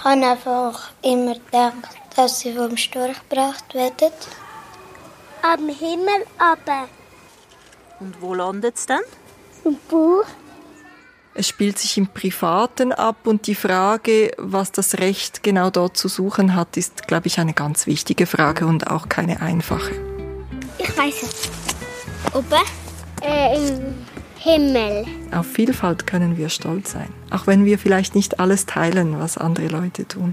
Ich habe einfach immer gedacht, dass sie vom Storch gebracht werden. Am Himmel aber. Und wo landet es dann? Im Buch. Es spielt sich im Privaten ab und die Frage, was das Recht genau dort zu suchen hat, ist, glaube ich, eine ganz wichtige Frage und auch keine einfache. Ich weiß es. Oben? Äh, im Himmel. Auf Vielfalt können wir stolz sein, auch wenn wir vielleicht nicht alles teilen, was andere Leute tun.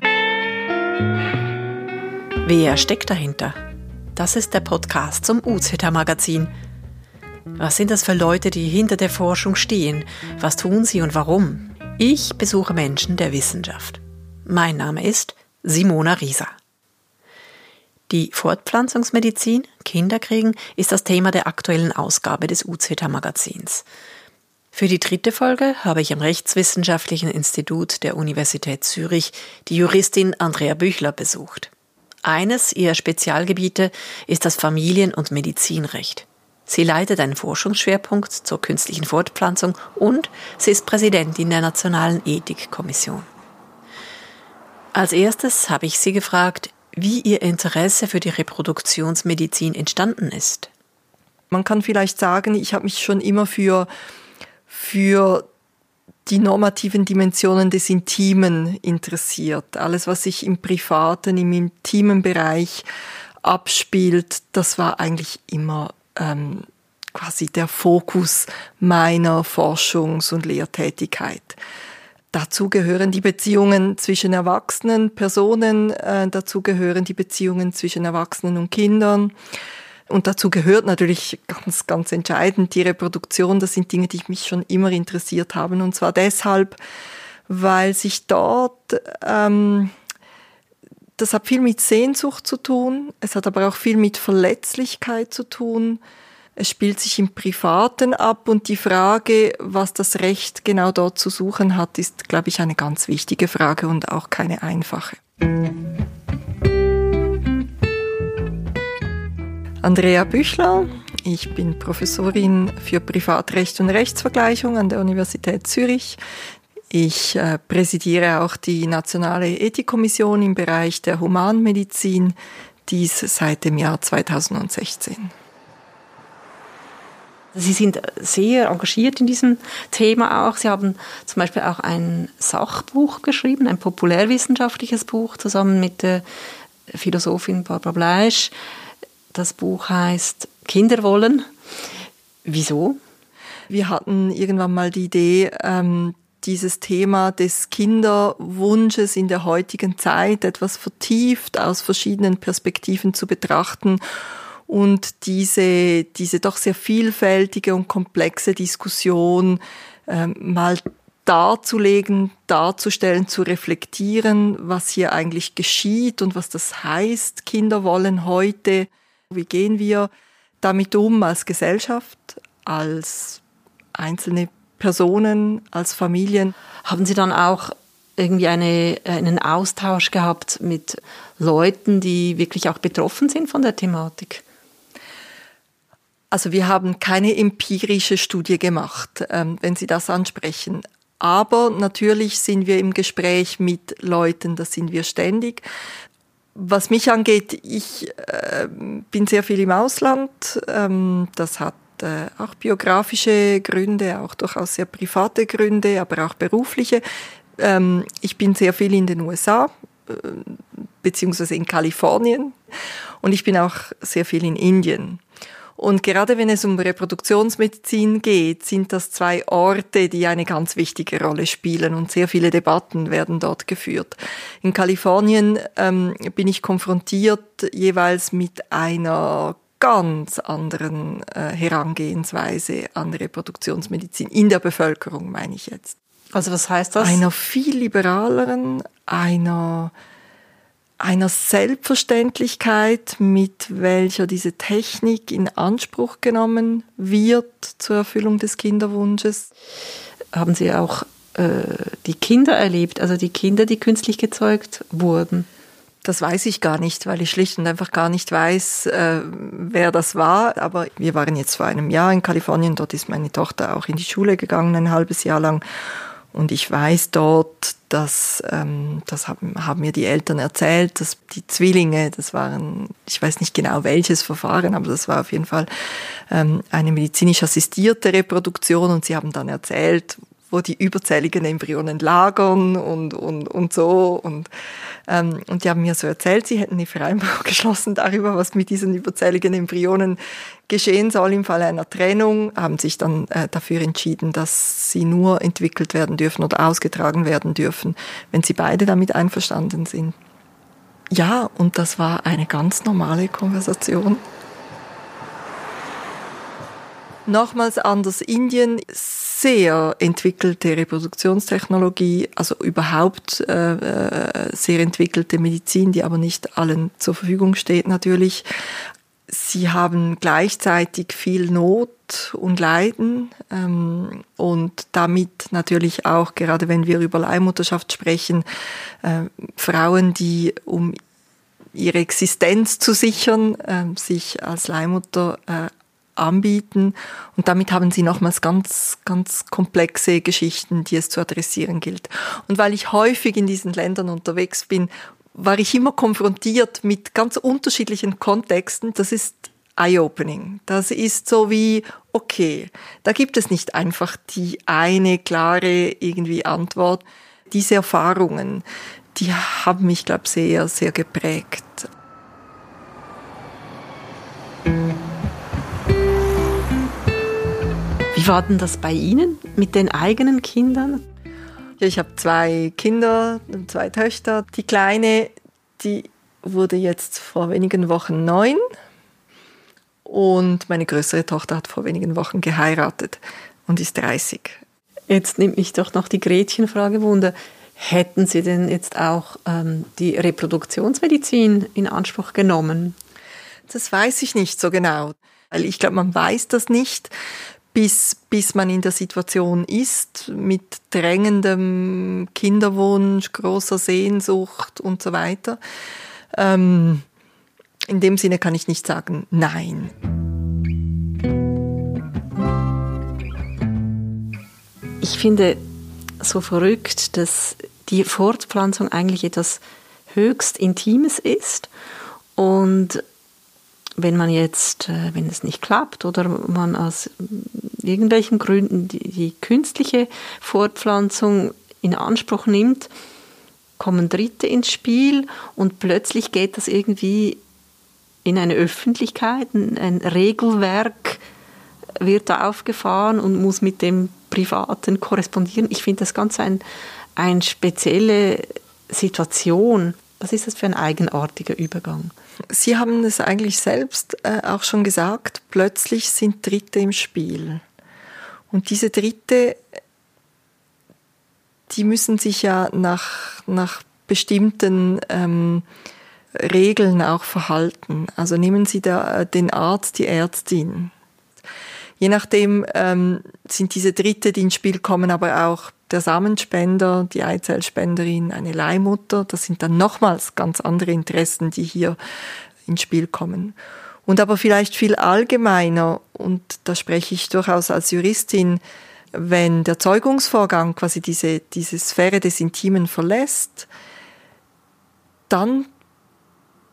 Wer steckt dahinter? Das ist der Podcast zum UZETA Magazin. Was sind das für Leute, die hinter der Forschung stehen? Was tun sie und warum? Ich besuche Menschen der Wissenschaft. Mein Name ist Simona Rieser. Die Fortpflanzungsmedizin, Kinderkriegen, ist das Thema der aktuellen Ausgabe des UZETA Magazins. Für die dritte Folge habe ich am Rechtswissenschaftlichen Institut der Universität Zürich die Juristin Andrea Büchler besucht. Eines ihrer Spezialgebiete ist das Familien- und Medizinrecht. Sie leitet einen Forschungsschwerpunkt zur künstlichen Fortpflanzung und sie ist Präsidentin der Nationalen Ethikkommission. Als erstes habe ich sie gefragt, wie ihr Interesse für die Reproduktionsmedizin entstanden ist. Man kann vielleicht sagen, ich habe mich schon immer für, für die normativen Dimensionen des Intimen interessiert. Alles, was sich im privaten, im intimen Bereich abspielt, das war eigentlich immer ähm, quasi der Fokus meiner Forschungs- und Lehrtätigkeit. Dazu gehören die Beziehungen zwischen erwachsenen Personen, äh, dazu gehören die Beziehungen zwischen Erwachsenen und Kindern. Und dazu gehört natürlich ganz, ganz entscheidend die Reproduktion. Das sind Dinge, die mich schon immer interessiert haben. Und zwar deshalb, weil sich dort, ähm, das hat viel mit Sehnsucht zu tun. Es hat aber auch viel mit Verletzlichkeit zu tun. Es spielt sich im Privaten ab und die Frage, was das Recht genau dort zu suchen hat, ist, glaube ich, eine ganz wichtige Frage und auch keine einfache. Andrea Büchler, ich bin Professorin für Privatrecht und Rechtsvergleichung an der Universität Zürich. Ich äh, präsidiere auch die Nationale Ethikkommission im Bereich der Humanmedizin, dies seit dem Jahr 2016. Sie sind sehr engagiert in diesem Thema auch. Sie haben zum Beispiel auch ein Sachbuch geschrieben, ein populärwissenschaftliches Buch zusammen mit der Philosophin Barbara Bleisch. Das Buch heißt Kinder wollen. Wieso? Wir hatten irgendwann mal die Idee, ähm, dieses Thema des Kinderwunsches in der heutigen Zeit etwas vertieft aus verschiedenen Perspektiven zu betrachten und diese, diese doch sehr vielfältige und komplexe Diskussion ähm, mal darzulegen, darzustellen, zu reflektieren, was hier eigentlich geschieht und was das heißt. Kinder wollen heute, wie gehen wir damit um als Gesellschaft, als einzelne Personen, als Familien. Haben Sie dann auch irgendwie eine, einen Austausch gehabt mit Leuten, die wirklich auch betroffen sind von der Thematik? Also wir haben keine empirische Studie gemacht, ähm, wenn Sie das ansprechen. Aber natürlich sind wir im Gespräch mit Leuten, das sind wir ständig. Was mich angeht, ich äh, bin sehr viel im Ausland. Ähm, das hat äh, auch biografische Gründe, auch durchaus sehr private Gründe, aber auch berufliche. Ähm, ich bin sehr viel in den USA, äh, beziehungsweise in Kalifornien und ich bin auch sehr viel in Indien. Und gerade wenn es um Reproduktionsmedizin geht, sind das zwei Orte, die eine ganz wichtige Rolle spielen und sehr viele Debatten werden dort geführt. In Kalifornien ähm, bin ich konfrontiert jeweils mit einer ganz anderen äh, Herangehensweise an Reproduktionsmedizin in der Bevölkerung, meine ich jetzt. Also was heißt das? Einer viel liberaleren, einer einer Selbstverständlichkeit, mit welcher diese Technik in Anspruch genommen wird zur Erfüllung des Kinderwunsches. Haben Sie auch äh, die Kinder erlebt, also die Kinder, die künstlich gezeugt wurden? Das weiß ich gar nicht, weil ich schlicht und einfach gar nicht weiß, äh, wer das war. Aber wir waren jetzt vor einem Jahr in Kalifornien. Dort ist meine Tochter auch in die Schule gegangen, ein halbes Jahr lang. Und ich weiß dort, das, ähm, das haben, haben mir die Eltern erzählt, dass die Zwillinge, das waren, ich weiß nicht genau welches Verfahren, aber das war auf jeden Fall ähm, eine medizinisch assistierte Reproduktion und sie haben dann erzählt, wo die überzähligen Embryonen lagern und, und, und so. Und, ähm, und die haben mir so erzählt, sie hätten eine Vereinbarung geschlossen darüber, was mit diesen überzähligen Embryonen geschehen soll im Fall einer Trennung, haben sich dann äh, dafür entschieden, dass sie nur entwickelt werden dürfen oder ausgetragen werden dürfen, wenn sie beide damit einverstanden sind. Ja, und das war eine ganz normale Konversation. Nochmals anders Indien, sehr entwickelte Reproduktionstechnologie, also überhaupt äh, äh, sehr entwickelte Medizin, die aber nicht allen zur Verfügung steht natürlich. Sie haben gleichzeitig viel Not und Leiden ähm, und damit natürlich auch, gerade wenn wir über Leihmutterschaft sprechen, äh, Frauen, die um ihre Existenz zu sichern, äh, sich als Leihmutter äh, anbieten. Und damit haben sie nochmals ganz, ganz komplexe Geschichten, die es zu adressieren gilt. Und weil ich häufig in diesen Ländern unterwegs bin, war ich immer konfrontiert mit ganz unterschiedlichen Kontexten. Das ist eye-opening. Das ist so wie, okay, da gibt es nicht einfach die eine klare irgendwie Antwort. Diese Erfahrungen, die haben mich, glaube ich, sehr, sehr geprägt. Wie war denn das bei Ihnen mit den eigenen Kindern? Ja, ich habe zwei Kinder, zwei Töchter. Die kleine, die wurde jetzt vor wenigen Wochen neun und meine größere Tochter hat vor wenigen Wochen geheiratet und ist 30. Jetzt nimmt mich doch noch die Gretchenfrage wunder. Hätten Sie denn jetzt auch ähm, die Reproduktionsmedizin in Anspruch genommen? Das weiß ich nicht so genau. Weil ich glaube, man weiß das nicht bis, bis man in der Situation ist, mit drängendem Kinderwunsch, großer Sehnsucht und so weiter. Ähm, in dem Sinne kann ich nicht sagen, nein. Ich finde so verrückt, dass die Fortpflanzung eigentlich etwas höchst Intimes ist und wenn man jetzt, äh, wenn es nicht klappt oder man aus irgendwelchen Gründen die, die künstliche Fortpflanzung in Anspruch nimmt, kommen Dritte ins Spiel und plötzlich geht das irgendwie in eine Öffentlichkeit, ein Regelwerk wird da aufgefahren und muss mit dem Privaten korrespondieren. Ich finde das ganz ein, eine spezielle Situation. Was ist das für ein eigenartiger Übergang? Sie haben es eigentlich selbst äh, auch schon gesagt, plötzlich sind Dritte im Spiel. Und diese Dritte, die müssen sich ja nach, nach bestimmten ähm, Regeln auch verhalten. Also nehmen Sie da, äh, den Arzt, die Ärztin. Je nachdem ähm, sind diese Dritte, die ins Spiel kommen, aber auch der Samenspender, die Eizellspenderin, eine Leihmutter. Das sind dann nochmals ganz andere Interessen, die hier ins Spiel kommen. Und aber vielleicht viel allgemeiner, und da spreche ich durchaus als Juristin, wenn der Zeugungsvorgang quasi diese, diese Sphäre des Intimen verlässt, dann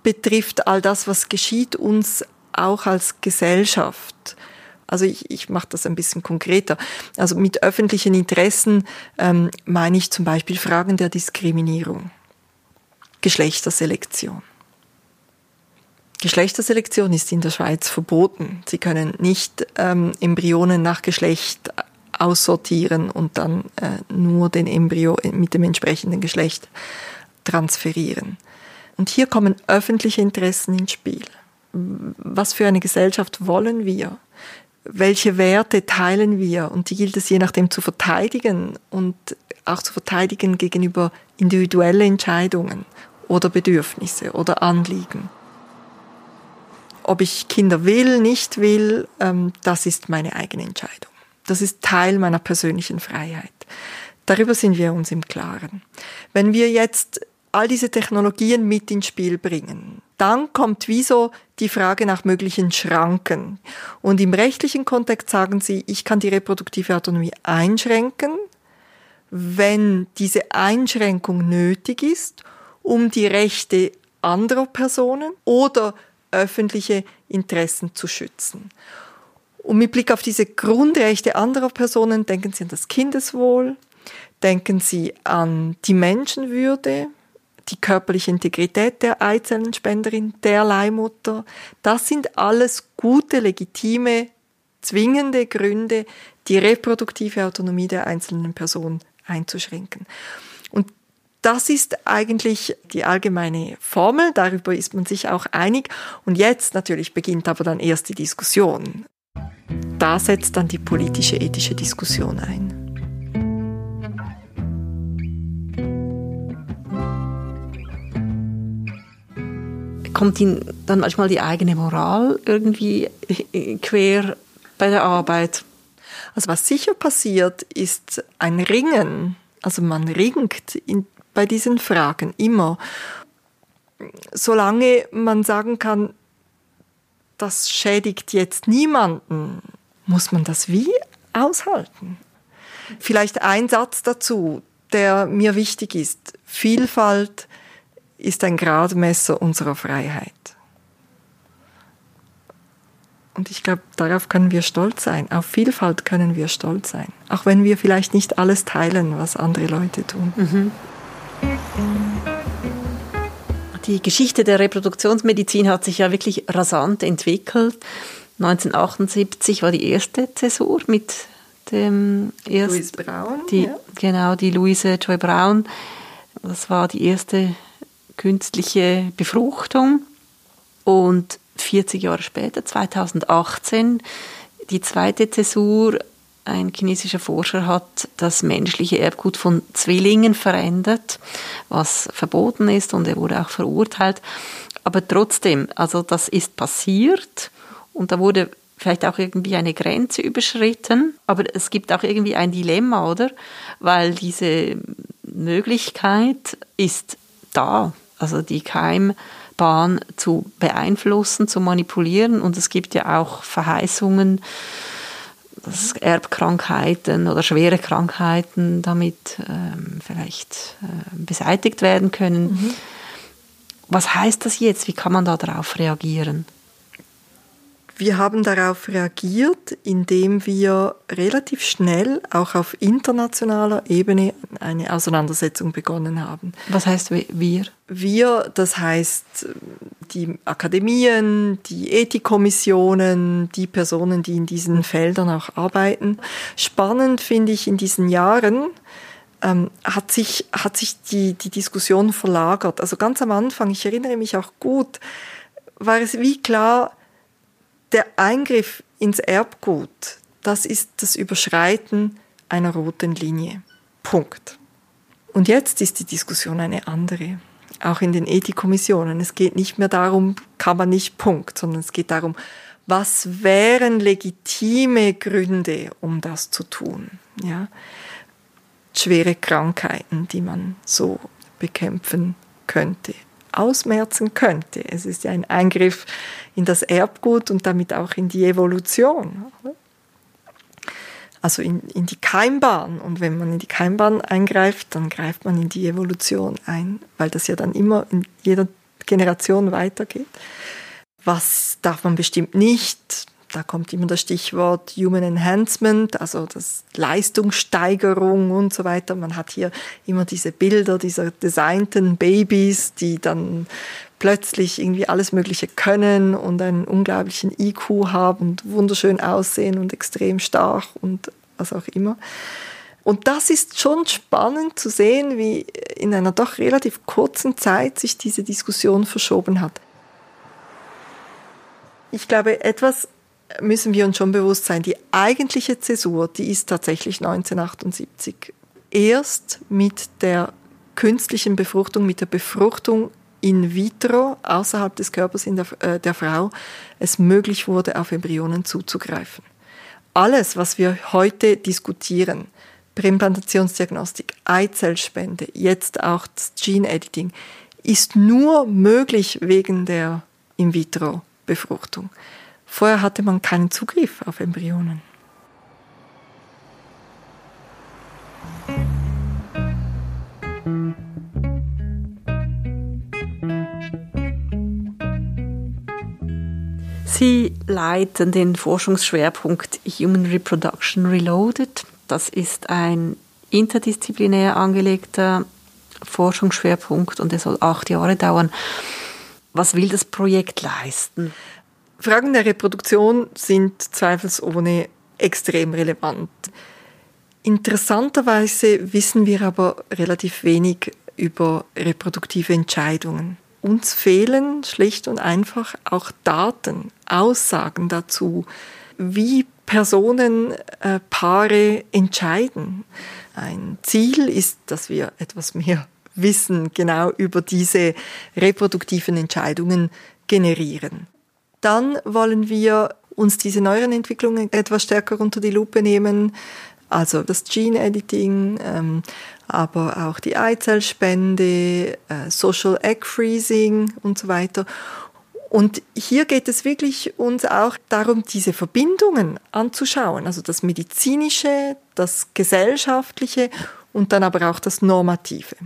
betrifft all das, was geschieht, uns auch als Gesellschaft. Also ich, ich mache das ein bisschen konkreter. Also mit öffentlichen Interessen ähm, meine ich zum Beispiel Fragen der Diskriminierung, Geschlechterselektion. Geschlechterselektion ist in der Schweiz verboten. Sie können nicht ähm, Embryonen nach Geschlecht aussortieren und dann äh, nur den Embryo mit dem entsprechenden Geschlecht transferieren. Und hier kommen öffentliche Interessen ins Spiel. Was für eine Gesellschaft wollen wir? Welche Werte teilen wir? Und die gilt es je nachdem zu verteidigen und auch zu verteidigen gegenüber individuellen Entscheidungen oder Bedürfnisse oder Anliegen ob ich Kinder will, nicht will, ähm, das ist meine eigene Entscheidung. Das ist Teil meiner persönlichen Freiheit. Darüber sind wir uns im Klaren. Wenn wir jetzt all diese Technologien mit ins Spiel bringen, dann kommt wieso die Frage nach möglichen Schranken. Und im rechtlichen Kontext sagen sie, ich kann die reproduktive Autonomie einschränken, wenn diese Einschränkung nötig ist, um die Rechte anderer Personen oder öffentliche Interessen zu schützen. Und mit Blick auf diese Grundrechte anderer Personen denken Sie an das Kindeswohl, denken Sie an die Menschenwürde, die körperliche Integrität der Eizellenspenderin, der Leihmutter. Das sind alles gute, legitime, zwingende Gründe, die reproduktive Autonomie der einzelnen Person einzuschränken. Und das ist eigentlich die allgemeine Formel, darüber ist man sich auch einig. Und jetzt natürlich beginnt aber dann erst die Diskussion. Da setzt dann die politische, ethische Diskussion ein. Kommt Ihnen dann manchmal die eigene Moral irgendwie quer bei der Arbeit? Also was sicher passiert, ist ein Ringen. Also man ringt in, bei diesen Fragen immer. Solange man sagen kann, das schädigt jetzt niemanden, muss man das wie aushalten? Vielleicht ein Satz dazu, der mir wichtig ist. Vielfalt ist ein Gradmesser unserer Freiheit. Und ich glaube, darauf können wir stolz sein. Auf Vielfalt können wir stolz sein. Auch wenn wir vielleicht nicht alles teilen, was andere Leute tun. Mhm. Die Geschichte der Reproduktionsmedizin hat sich ja wirklich rasant entwickelt. 1978 war die erste Zäsur mit dem ersten. Louise Braun. Die, ja. Genau, die Louise Joy Braun. Das war die erste künstliche Befruchtung. Und 40 Jahre später, 2018, die zweite Zäsur, ein chinesischer Forscher hat das menschliche Erbgut von Zwillingen verändert, was verboten ist und er wurde auch verurteilt. Aber trotzdem, also das ist passiert und da wurde vielleicht auch irgendwie eine Grenze überschritten, aber es gibt auch irgendwie ein Dilemma, oder? Weil diese Möglichkeit ist da, also die Keimbahn zu beeinflussen, zu manipulieren und es gibt ja auch Verheißungen, dass Erbkrankheiten oder schwere Krankheiten damit ähm, vielleicht äh, beseitigt werden können. Mhm. Was heißt das jetzt? Wie kann man da darauf reagieren? Wir haben darauf reagiert, indem wir relativ schnell auch auf internationaler Ebene eine Auseinandersetzung begonnen haben. Was heißt wir? Wir, das heißt die Akademien, die Ethikkommissionen, die Personen, die in diesen Feldern auch arbeiten. Spannend finde ich in diesen Jahren, ähm, hat sich, hat sich die, die Diskussion verlagert. Also ganz am Anfang, ich erinnere mich auch gut, war es wie klar, der Eingriff ins Erbgut, das ist das Überschreiten einer roten Linie. Punkt. Und jetzt ist die Diskussion eine andere. Auch in den Ethikkommissionen. Es geht nicht mehr darum, kann man nicht Punkt, sondern es geht darum, was wären legitime Gründe, um das zu tun? Ja? Schwere Krankheiten, die man so bekämpfen könnte ausmerzen könnte. Es ist ja ein Eingriff in das Erbgut und damit auch in die Evolution. Also in, in die Keimbahn. Und wenn man in die Keimbahn eingreift, dann greift man in die Evolution ein, weil das ja dann immer in jeder Generation weitergeht. Was darf man bestimmt nicht? Da kommt immer das Stichwort Human Enhancement, also das Leistungssteigerung und so weiter. Man hat hier immer diese Bilder dieser designten Babys, die dann plötzlich irgendwie alles Mögliche können und einen unglaublichen IQ haben und wunderschön aussehen und extrem stark und was auch immer. Und das ist schon spannend zu sehen, wie in einer doch relativ kurzen Zeit sich diese Diskussion verschoben hat. Ich glaube, etwas müssen wir uns schon bewusst sein, die eigentliche Zäsur, die ist tatsächlich 1978. Erst mit der künstlichen Befruchtung, mit der Befruchtung in vitro außerhalb des Körpers der, äh, der Frau es möglich wurde, auf Embryonen zuzugreifen. Alles, was wir heute diskutieren, Präimplantationsdiagnostik, Eizellspende, jetzt auch das Gene Editing, ist nur möglich wegen der In-vitro-Befruchtung. Vorher hatte man keinen Zugriff auf Embryonen. Sie leiten den Forschungsschwerpunkt Human Reproduction Reloaded. Das ist ein interdisziplinär angelegter Forschungsschwerpunkt und der soll acht Jahre dauern. Was will das Projekt leisten? Fragen der Reproduktion sind zweifelsohne extrem relevant. Interessanterweise wissen wir aber relativ wenig über reproduktive Entscheidungen. Uns fehlen schlicht und einfach auch Daten, Aussagen dazu, wie Personen, äh, Paare entscheiden. Ein Ziel ist, dass wir etwas mehr Wissen genau über diese reproduktiven Entscheidungen generieren. Dann wollen wir uns diese neueren Entwicklungen etwas stärker unter die Lupe nehmen, also das Gene Editing, ähm, aber auch die Eizellspende, äh, Social Egg Freezing und so weiter. Und hier geht es wirklich uns auch darum, diese Verbindungen anzuschauen, also das Medizinische, das Gesellschaftliche und dann aber auch das Normative.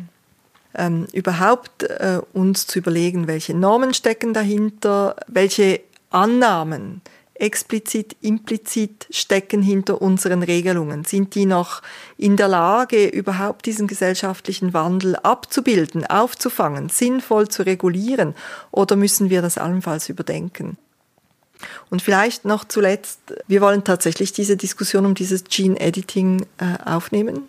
Ähm, überhaupt äh, uns zu überlegen, welche Normen stecken dahinter, welche Annahmen explizit, implizit stecken hinter unseren Regelungen? Sind die noch in der Lage, überhaupt diesen gesellschaftlichen Wandel abzubilden, aufzufangen, sinnvoll zu regulieren? Oder müssen wir das allenfalls überdenken? Und vielleicht noch zuletzt, wir wollen tatsächlich diese Diskussion um dieses Gene Editing äh, aufnehmen.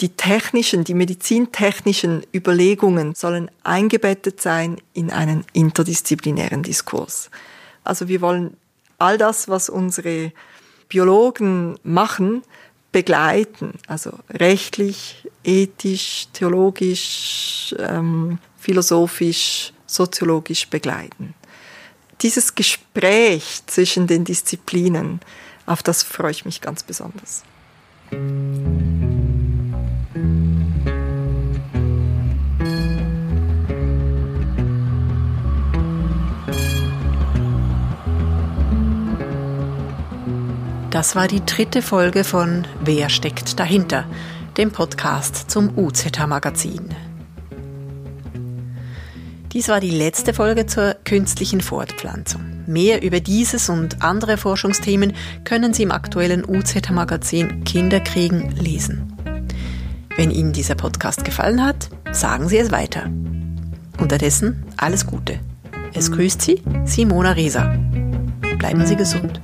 Die technischen, die medizintechnischen Überlegungen sollen eingebettet sein in einen interdisziplinären Diskurs. Also wir wollen all das, was unsere Biologen machen, begleiten, also rechtlich, ethisch, theologisch, ähm, philosophisch, soziologisch begleiten. Dieses Gespräch zwischen den Disziplinen, auf das freue ich mich ganz besonders. Das war die dritte Folge von Wer steckt dahinter, dem Podcast zum UZH Magazin. Dies war die letzte Folge zur künstlichen Fortpflanzung. Mehr über dieses und andere Forschungsthemen können Sie im aktuellen UZH Magazin Kinderkriegen lesen. Wenn Ihnen dieser Podcast gefallen hat, sagen Sie es weiter. Unterdessen alles Gute. Es grüßt Sie Simona Rieser. Bleiben Sie gesund.